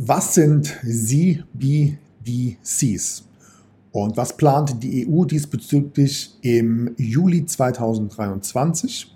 Was sind CBDCs? Und was plant die EU diesbezüglich im Juli 2023?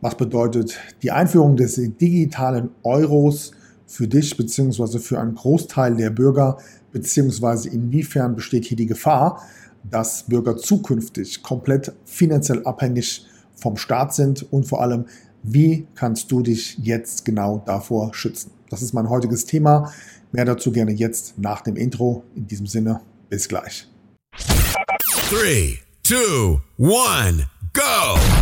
Was bedeutet die Einführung des digitalen Euros für dich bzw. für einen Großteil der Bürger? Beziehungsweise inwiefern besteht hier die Gefahr, dass Bürger zukünftig komplett finanziell abhängig vom Staat sind und vor allem, wie kannst du dich jetzt genau davor schützen? Das ist mein heutiges Thema. Mehr dazu gerne jetzt nach dem Intro. In diesem Sinne, bis gleich. 3, 2, 1. Go!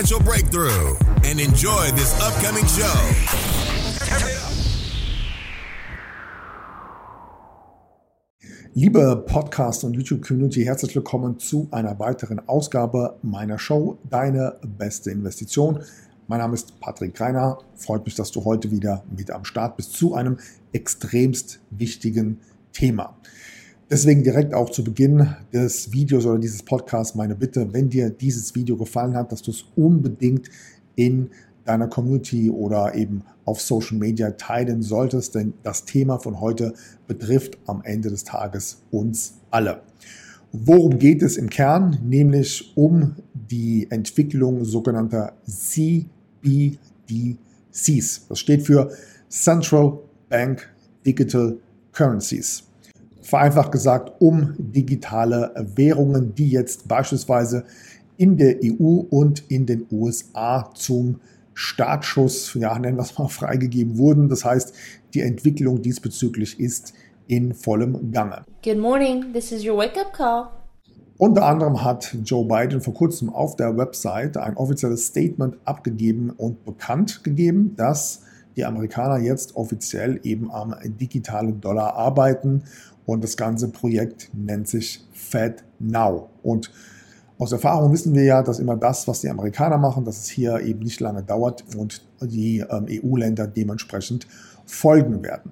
breakthrough and enjoy this upcoming show. Liebe Podcast- und YouTube-Community, herzlich willkommen zu einer weiteren Ausgabe meiner Show Deine beste Investition. Mein Name ist Patrick Greiner. Freut mich, dass du heute wieder mit am Start bist zu einem extremst wichtigen Thema. Deswegen direkt auch zu Beginn des Videos oder dieses Podcasts meine Bitte, wenn dir dieses Video gefallen hat, dass du es unbedingt in deiner Community oder eben auf Social Media teilen solltest, denn das Thema von heute betrifft am Ende des Tages uns alle. Worum geht es im Kern? Nämlich um die Entwicklung sogenannter CBDCs. Das steht für Central Bank Digital Currencies vereinfacht gesagt um digitale Währungen, die jetzt beispielsweise in der EU und in den USA zum Startschuss, ja, nennen wir es mal, freigegeben wurden. Das heißt, die Entwicklung diesbezüglich ist in vollem Gange. Good morning, this is your wake-up call. Unter anderem hat Joe Biden vor kurzem auf der Website ein offizielles Statement abgegeben und bekannt gegeben, dass die Amerikaner jetzt offiziell eben am digitalen Dollar arbeiten und das ganze Projekt nennt sich Fed Now. Und aus Erfahrung wissen wir ja, dass immer das, was die Amerikaner machen, dass es hier eben nicht lange dauert und die ähm, EU-Länder dementsprechend folgen werden.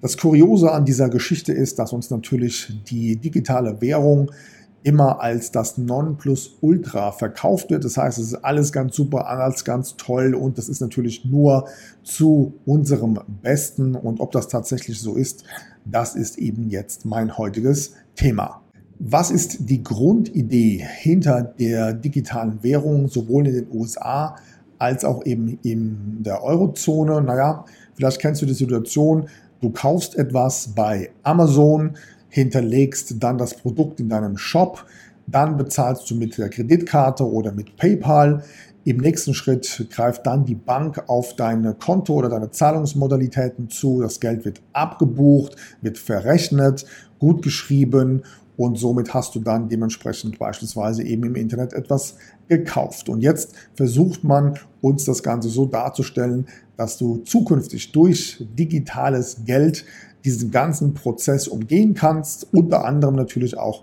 Das Kuriose an dieser Geschichte ist, dass uns natürlich die digitale Währung immer als das Nonplusultra verkauft wird. Das heißt, es ist alles ganz super, alles ganz toll und das ist natürlich nur zu unserem Besten. Und ob das tatsächlich so ist, das ist eben jetzt mein heutiges Thema. Was ist die Grundidee hinter der digitalen Währung, sowohl in den USA als auch eben in der Eurozone? Naja, vielleicht kennst du die Situation, du kaufst etwas bei Amazon, hinterlegst dann das Produkt in deinem Shop, dann bezahlst du mit der Kreditkarte oder mit PayPal. Im nächsten Schritt greift dann die Bank auf deine Konto oder deine Zahlungsmodalitäten zu. Das Geld wird abgebucht, wird verrechnet, gut geschrieben und somit hast du dann dementsprechend beispielsweise eben im Internet etwas gekauft. Und jetzt versucht man uns das Ganze so darzustellen, dass du zukünftig durch digitales Geld diesen ganzen Prozess umgehen kannst. Unter anderem natürlich auch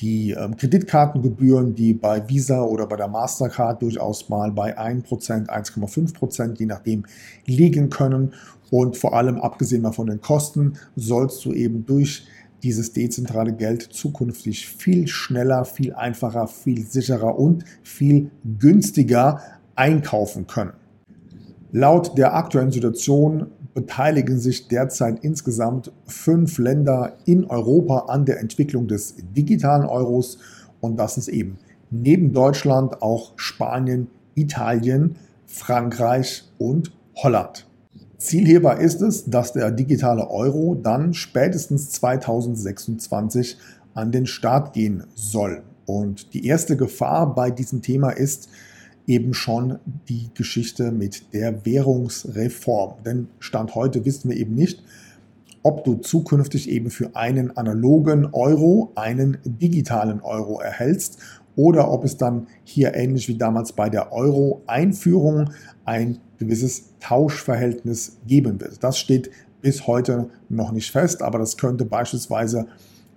die ähm, Kreditkartengebühren, die bei Visa oder bei der Mastercard durchaus mal bei 1%, 1,5%, je nachdem, liegen können. Und vor allem, abgesehen mal von den Kosten, sollst du eben durch dieses dezentrale Geld zukünftig viel schneller, viel einfacher, viel sicherer und viel günstiger einkaufen können. Laut der aktuellen Situation beteiligen sich derzeit insgesamt fünf Länder in Europa an der Entwicklung des digitalen Euros und das ist eben neben Deutschland auch Spanien, Italien, Frankreich und Holland. Ziel hierbei ist es, dass der digitale Euro dann spätestens 2026 an den Start gehen soll. Und die erste Gefahr bei diesem Thema ist, eben schon die Geschichte mit der Währungsreform. Denn Stand heute wissen wir eben nicht, ob du zukünftig eben für einen analogen Euro einen digitalen Euro erhältst oder ob es dann hier ähnlich wie damals bei der Euro-Einführung ein gewisses Tauschverhältnis geben wird. Das steht bis heute noch nicht fest, aber das könnte beispielsweise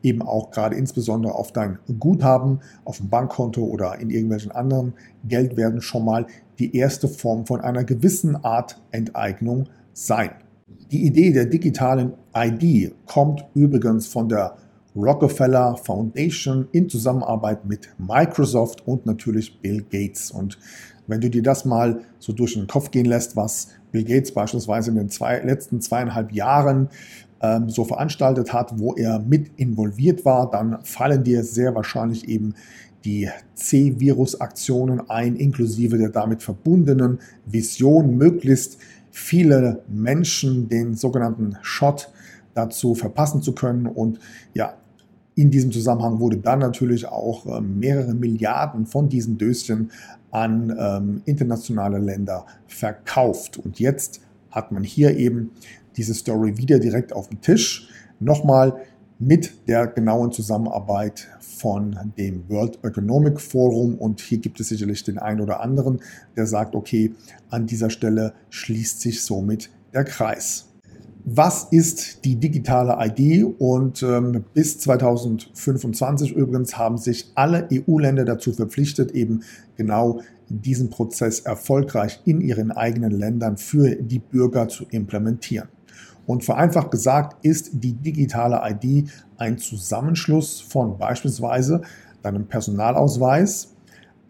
eben auch gerade insbesondere auf dein Guthaben, auf dem Bankkonto oder in irgendwelchen anderen Geldwerten schon mal die erste Form von einer gewissen Art Enteignung sein. Die Idee der digitalen ID kommt übrigens von der Rockefeller Foundation in Zusammenarbeit mit Microsoft und natürlich Bill Gates. Und wenn du dir das mal so durch den Kopf gehen lässt, was Bill Gates beispielsweise in den zwei, letzten zweieinhalb Jahren ähm, so veranstaltet hat, wo er mit involviert war, dann fallen dir sehr wahrscheinlich eben die C-Virus-Aktionen ein, inklusive der damit verbundenen Vision, möglichst viele Menschen den sogenannten Shot dazu verpassen zu können. Und ja, in diesem Zusammenhang wurde dann natürlich auch äh, mehrere Milliarden von diesen Döschen an ähm, internationale Länder verkauft. Und jetzt hat man hier eben diese Story wieder direkt auf dem Tisch. Nochmal mit der genauen Zusammenarbeit von dem World Economic Forum. Und hier gibt es sicherlich den einen oder anderen, der sagt, okay, an dieser Stelle schließt sich somit der Kreis. Was ist die digitale ID? Und ähm, bis 2025 übrigens haben sich alle EU-Länder dazu verpflichtet, eben genau diesen Prozess erfolgreich in ihren eigenen Ländern für die Bürger zu implementieren. Und vereinfacht gesagt ist die digitale ID ein Zusammenschluss von beispielsweise deinem Personalausweis,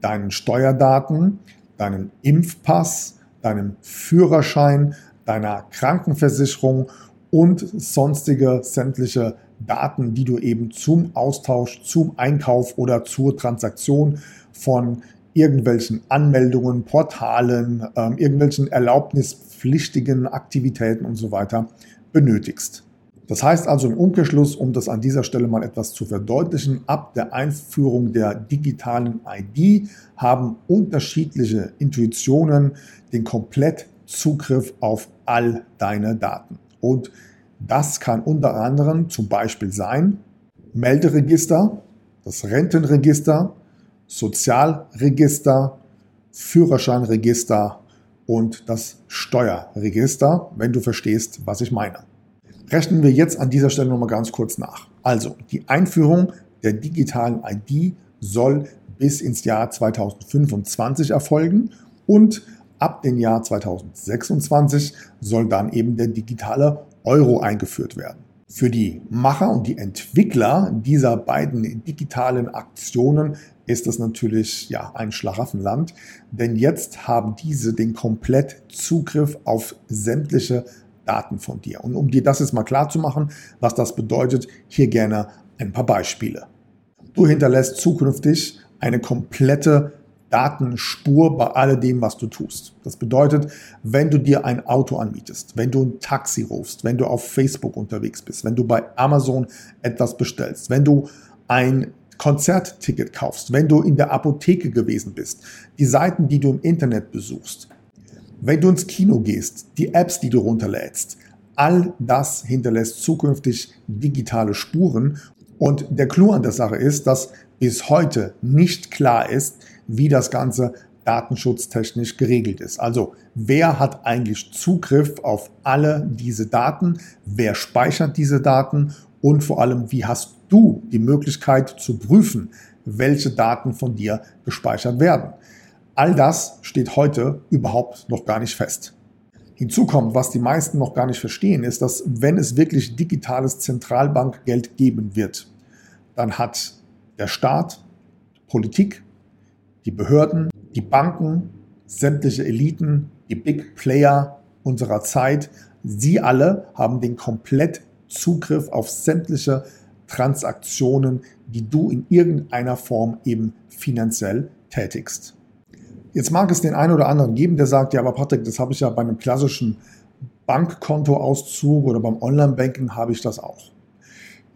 deinen Steuerdaten, deinem Impfpass, deinem Führerschein, deiner Krankenversicherung und sonstige sämtliche Daten, die du eben zum Austausch, zum Einkauf oder zur Transaktion von irgendwelchen Anmeldungen, Portalen, äh, irgendwelchen erlaubnispflichtigen Aktivitäten und so weiter benötigst. Das heißt also im Umkehrschluss, um das an dieser Stelle mal etwas zu verdeutlichen, ab der Einführung der digitalen ID haben unterschiedliche Intuitionen den Komplettzugriff auf all deine Daten. Und das kann unter anderem zum Beispiel sein Melderegister, das Rentenregister, Sozialregister, Führerscheinregister und das Steuerregister, wenn du verstehst, was ich meine. Rechnen wir jetzt an dieser Stelle nochmal ganz kurz nach. Also, die Einführung der digitalen ID soll bis ins Jahr 2025 erfolgen und ab dem Jahr 2026 soll dann eben der digitale Euro eingeführt werden. Für die Macher und die Entwickler dieser beiden digitalen Aktionen ist das natürlich ja ein Schlaraffenland, denn jetzt haben diese den komplett Zugriff auf sämtliche Daten von dir. Und um dir das jetzt mal klar zu machen, was das bedeutet, hier gerne ein paar Beispiele. Du hinterlässt zukünftig eine komplette Datenspur bei alledem, was du tust. Das bedeutet, wenn du dir ein Auto anmietest, wenn du ein Taxi rufst, wenn du auf Facebook unterwegs bist, wenn du bei Amazon etwas bestellst, wenn du ein Konzertticket kaufst, wenn du in der Apotheke gewesen bist, die Seiten, die du im Internet besuchst, wenn du ins Kino gehst, die Apps, die du runterlädst, all das hinterlässt zukünftig digitale Spuren. Und der Clou an der Sache ist, dass bis heute nicht klar ist, wie das Ganze datenschutztechnisch geregelt ist. Also wer hat eigentlich Zugriff auf alle diese Daten? Wer speichert diese Daten? Und vor allem, wie hast du die Möglichkeit zu prüfen, welche Daten von dir gespeichert werden? All das steht heute überhaupt noch gar nicht fest. Hinzu kommt, was die meisten noch gar nicht verstehen, ist, dass wenn es wirklich digitales Zentralbankgeld geben wird, dann hat der Staat, Politik, die Behörden, die Banken, sämtliche Eliten, die Big Player unserer Zeit, sie alle haben den komplett Zugriff auf sämtliche Transaktionen, die du in irgendeiner Form eben finanziell tätigst. Jetzt mag es den einen oder anderen geben, der sagt, ja, aber Patrick, das habe ich ja bei einem klassischen Bankkontoauszug oder beim Online-Banking habe ich das auch.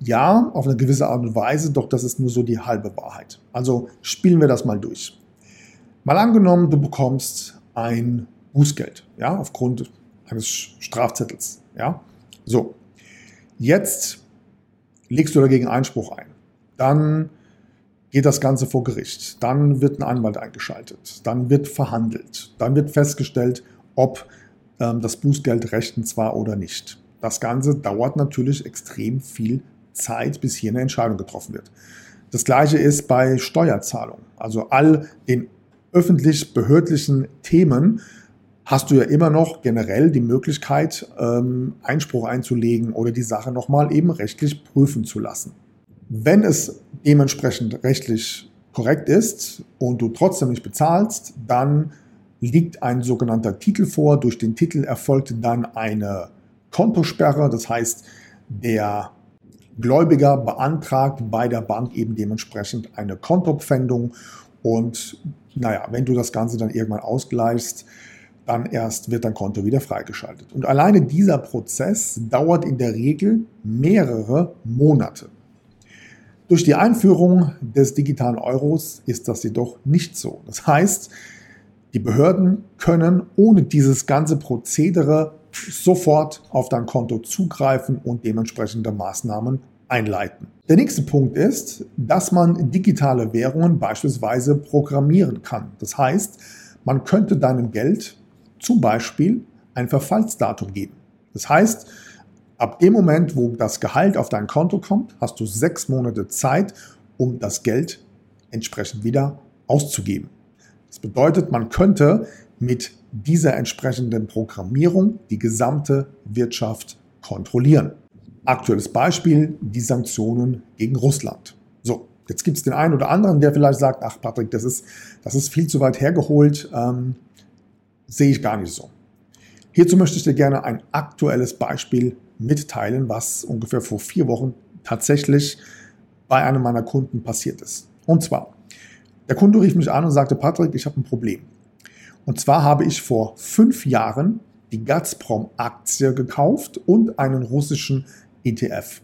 Ja, auf eine gewisse Art und Weise, doch das ist nur so die halbe Wahrheit. Also spielen wir das mal durch. Mal angenommen, du bekommst ein Bußgeld, ja, aufgrund eines Strafzettels, ja. So. Jetzt legst du dagegen Einspruch ein. Dann geht das Ganze vor Gericht. Dann wird ein Anwalt eingeschaltet. Dann wird verhandelt. Dann wird festgestellt, ob ähm, das Bußgeld rechtens war oder nicht. das Ganze dauert natürlich extrem viel Zeit, bis hier eine Entscheidung getroffen wird. Das gleiche ist bei Steuerzahlungen. Also all den öffentlich-behördlichen Themen hast du ja immer noch generell die Möglichkeit, ähm, Einspruch einzulegen oder die Sache nochmal eben rechtlich prüfen zu lassen. Wenn es dementsprechend rechtlich korrekt ist und du trotzdem nicht bezahlst, dann liegt ein sogenannter Titel vor. Durch den Titel erfolgt dann eine Kontosperre. Das heißt, der Gläubiger beantragt bei der Bank eben dementsprechend eine Kontopfändung. Und naja, wenn du das Ganze dann irgendwann ausgleichst, dann erst wird dein Konto wieder freigeschaltet. Und alleine dieser Prozess dauert in der Regel mehrere Monate. Durch die Einführung des digitalen Euros ist das jedoch nicht so. Das heißt, die Behörden können ohne dieses ganze Prozedere sofort auf dein Konto zugreifen und dementsprechende Maßnahmen einleiten. Der nächste Punkt ist, dass man digitale Währungen beispielsweise programmieren kann. Das heißt, man könnte deinem Geld zum Beispiel ein Verfallsdatum geben. Das heißt, ab dem Moment, wo das Gehalt auf dein Konto kommt, hast du sechs Monate Zeit, um das Geld entsprechend wieder auszugeben. Das bedeutet, man könnte mit dieser entsprechenden Programmierung die gesamte Wirtschaft kontrollieren. Aktuelles Beispiel, die Sanktionen gegen Russland. So, jetzt gibt es den einen oder anderen, der vielleicht sagt, ach Patrick, das ist, das ist viel zu weit hergeholt, ähm, sehe ich gar nicht so. Hierzu möchte ich dir gerne ein aktuelles Beispiel mitteilen, was ungefähr vor vier Wochen tatsächlich bei einem meiner Kunden passiert ist. Und zwar, der Kunde rief mich an und sagte, Patrick, ich habe ein Problem. Und zwar habe ich vor fünf Jahren die Gazprom-Aktie gekauft und einen russischen ETF.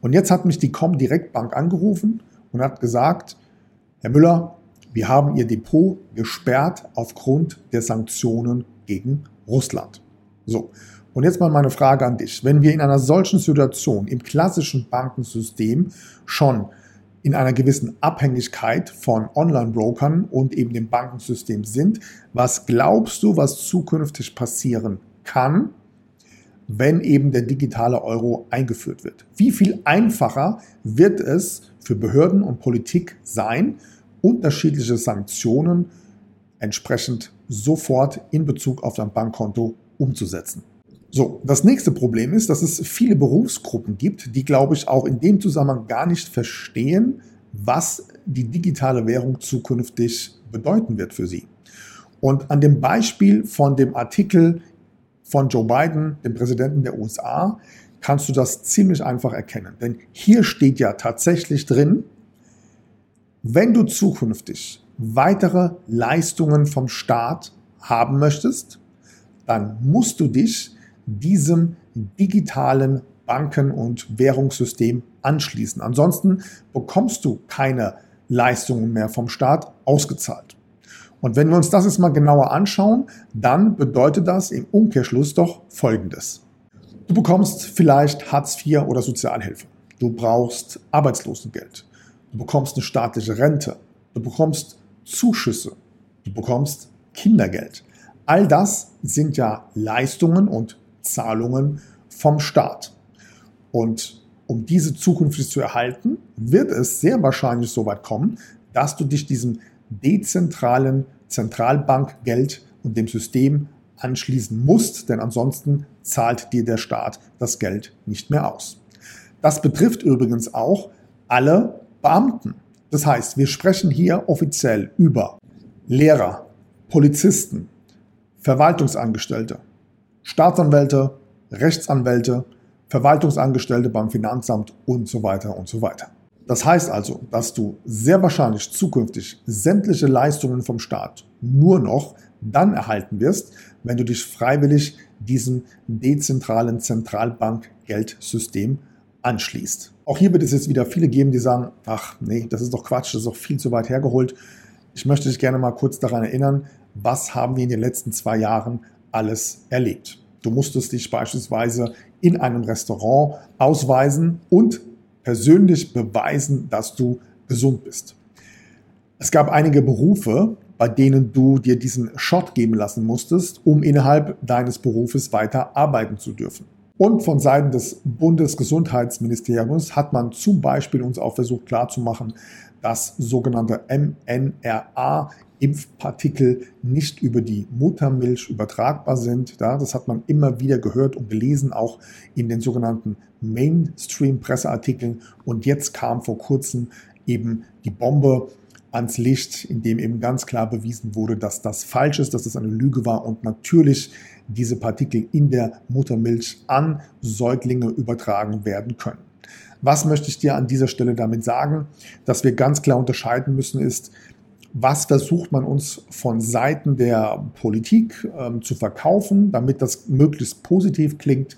Und jetzt hat mich die Comdirect Bank angerufen und hat gesagt, Herr Müller, wir haben Ihr Depot gesperrt aufgrund der Sanktionen gegen Russland. So, und jetzt mal meine Frage an dich. Wenn wir in einer solchen Situation im klassischen Bankensystem schon in einer gewissen Abhängigkeit von Online-Brokern und eben dem Bankensystem sind. Was glaubst du, was zukünftig passieren kann, wenn eben der digitale Euro eingeführt wird? Wie viel einfacher wird es für Behörden und Politik sein, unterschiedliche Sanktionen entsprechend sofort in Bezug auf dein Bankkonto umzusetzen? So, das nächste Problem ist, dass es viele Berufsgruppen gibt, die, glaube ich, auch in dem Zusammenhang gar nicht verstehen, was die digitale Währung zukünftig bedeuten wird für sie. Und an dem Beispiel von dem Artikel von Joe Biden, dem Präsidenten der USA, kannst du das ziemlich einfach erkennen. Denn hier steht ja tatsächlich drin, wenn du zukünftig weitere Leistungen vom Staat haben möchtest, dann musst du dich diesem digitalen Banken- und Währungssystem anschließen. Ansonsten bekommst du keine Leistungen mehr vom Staat ausgezahlt. Und wenn wir uns das jetzt mal genauer anschauen, dann bedeutet das im Umkehrschluss doch Folgendes. Du bekommst vielleicht Hartz IV oder Sozialhilfe. Du brauchst Arbeitslosengeld. Du bekommst eine staatliche Rente. Du bekommst Zuschüsse. Du bekommst Kindergeld. All das sind ja Leistungen und Zahlungen vom Staat. Und um diese zukünftig zu erhalten, wird es sehr wahrscheinlich so weit kommen, dass du dich diesem dezentralen Zentralbankgeld und dem System anschließen musst, denn ansonsten zahlt dir der Staat das Geld nicht mehr aus. Das betrifft übrigens auch alle Beamten. Das heißt, wir sprechen hier offiziell über Lehrer, Polizisten, Verwaltungsangestellte, Staatsanwälte, Rechtsanwälte, Verwaltungsangestellte beim Finanzamt und so weiter und so weiter. Das heißt also, dass du sehr wahrscheinlich zukünftig sämtliche Leistungen vom Staat nur noch dann erhalten wirst, wenn du dich freiwillig diesem dezentralen Zentralbankgeldsystem anschließt. Auch hier wird es jetzt wieder viele geben, die sagen, ach nee, das ist doch Quatsch, das ist doch viel zu weit hergeholt. Ich möchte dich gerne mal kurz daran erinnern, was haben wir in den letzten zwei Jahren alles erlebt. Du musstest dich beispielsweise in einem Restaurant ausweisen und persönlich beweisen, dass du gesund bist. Es gab einige Berufe, bei denen du dir diesen Shot geben lassen musstest, um innerhalb deines Berufes weiter arbeiten zu dürfen. Und von Seiten des Bundesgesundheitsministeriums hat man zum Beispiel uns auch versucht klarzumachen, dass sogenannte mNRA Impfpartikel nicht über die Muttermilch übertragbar sind. Ja, das hat man immer wieder gehört und gelesen, auch in den sogenannten Mainstream-Presseartikeln. Und jetzt kam vor kurzem eben die Bombe ans Licht, in dem eben ganz klar bewiesen wurde, dass das falsch ist, dass das eine Lüge war und natürlich diese Partikel in der Muttermilch an Säuglinge übertragen werden können. Was möchte ich dir an dieser Stelle damit sagen? Dass wir ganz klar unterscheiden müssen ist, was versucht man uns von Seiten der Politik ähm, zu verkaufen, damit das möglichst positiv klingt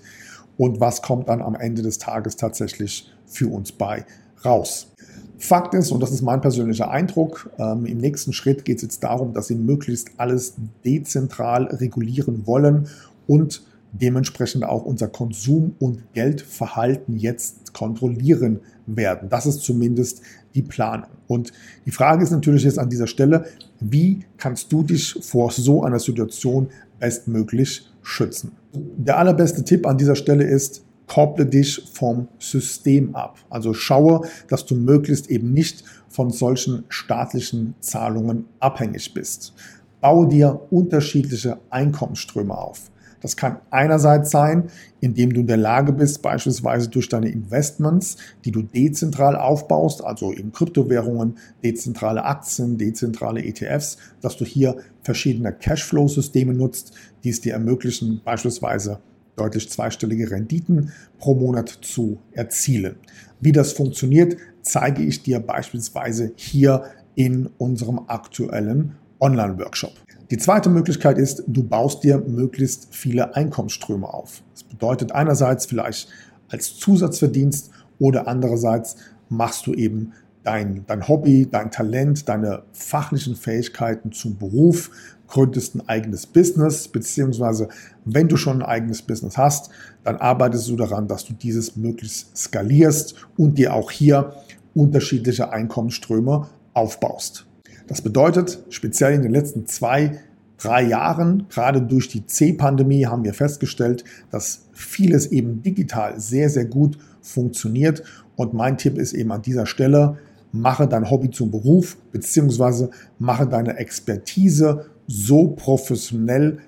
und was kommt dann am Ende des Tages tatsächlich für uns bei raus. Fakt ist, und das ist mein persönlicher Eindruck, ähm, im nächsten Schritt geht es jetzt darum, dass sie möglichst alles dezentral regulieren wollen und dementsprechend auch unser Konsum- und Geldverhalten jetzt kontrollieren werden. Das ist zumindest die Planung. Und die Frage ist natürlich jetzt an dieser Stelle, wie kannst du dich vor so einer Situation bestmöglich schützen? Der allerbeste Tipp an dieser Stelle ist, kopple dich vom System ab. Also schaue, dass du möglichst eben nicht von solchen staatlichen Zahlungen abhängig bist. Baue dir unterschiedliche Einkommensströme auf. Das kann einerseits sein, indem du in der Lage bist, beispielsweise durch deine Investments, die du dezentral aufbaust, also in Kryptowährungen, dezentrale Aktien, dezentrale ETFs, dass du hier verschiedene Cashflow-Systeme nutzt, die es dir ermöglichen, beispielsweise deutlich zweistellige Renditen pro Monat zu erzielen. Wie das funktioniert, zeige ich dir beispielsweise hier in unserem aktuellen Online-Workshop. Die zweite Möglichkeit ist, du baust dir möglichst viele Einkommensströme auf. Das bedeutet einerseits vielleicht als Zusatzverdienst oder andererseits machst du eben dein, dein Hobby, dein Talent, deine fachlichen Fähigkeiten zum Beruf, gründest ein eigenes Business, beziehungsweise wenn du schon ein eigenes Business hast, dann arbeitest du daran, dass du dieses möglichst skalierst und dir auch hier unterschiedliche Einkommensströme aufbaust. Das bedeutet, speziell in den letzten zwei, drei Jahren, gerade durch die C-Pandemie, haben wir festgestellt, dass vieles eben digital sehr, sehr gut funktioniert. Und mein Tipp ist eben an dieser Stelle, mache dein Hobby zum Beruf, beziehungsweise mache deine Expertise so professionell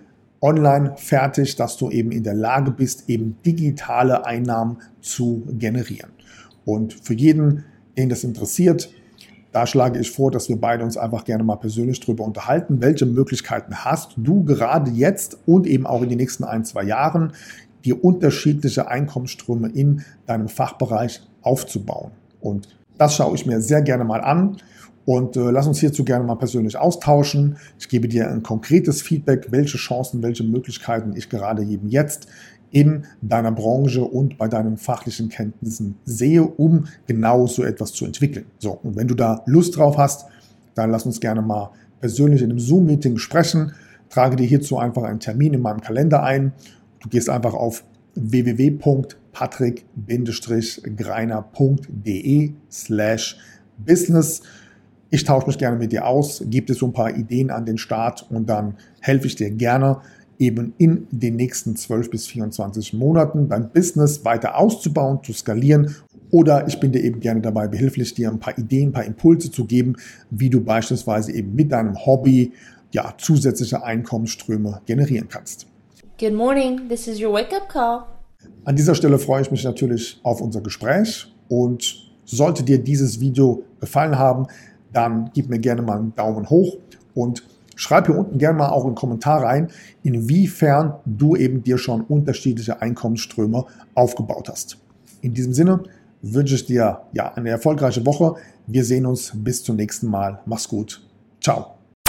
online fertig, dass du eben in der Lage bist, eben digitale Einnahmen zu generieren. Und für jeden, den das interessiert, da schlage ich vor, dass wir beide uns einfach gerne mal persönlich darüber unterhalten, welche Möglichkeiten hast du gerade jetzt und eben auch in den nächsten ein, zwei Jahren, die unterschiedliche Einkommensströme in deinem Fachbereich aufzubauen. Und das schaue ich mir sehr gerne mal an und äh, lass uns hierzu gerne mal persönlich austauschen. Ich gebe dir ein konkretes Feedback, welche Chancen, welche Möglichkeiten ich gerade eben jetzt in deiner Branche und bei deinen fachlichen Kenntnissen sehe, um genau so etwas zu entwickeln. So, und wenn du da Lust drauf hast, dann lass uns gerne mal persönlich in einem Zoom-Meeting sprechen. Trage dir hierzu einfach einen Termin in meinem Kalender ein. Du gehst einfach auf www.patrick-greiner.de slash business. Ich tausche mich gerne mit dir aus, gebe dir so ein paar Ideen an den Start und dann helfe ich dir gerne, eben in den nächsten 12 bis 24 Monaten dein Business weiter auszubauen, zu skalieren. Oder ich bin dir eben gerne dabei behilflich, dir ein paar Ideen, ein paar Impulse zu geben, wie du beispielsweise eben mit deinem Hobby ja, zusätzliche Einkommensströme generieren kannst. Good morning, this is your wake-up call. An dieser Stelle freue ich mich natürlich auf unser Gespräch und sollte dir dieses Video gefallen haben, dann gib mir gerne mal einen Daumen hoch und schreib hier unten gerne mal auch einen Kommentar rein, inwiefern du eben dir schon unterschiedliche Einkommensströme aufgebaut hast. In diesem Sinne wünsche ich dir ja eine erfolgreiche Woche. Wir sehen uns bis zum nächsten Mal. Mach's gut. Ciao.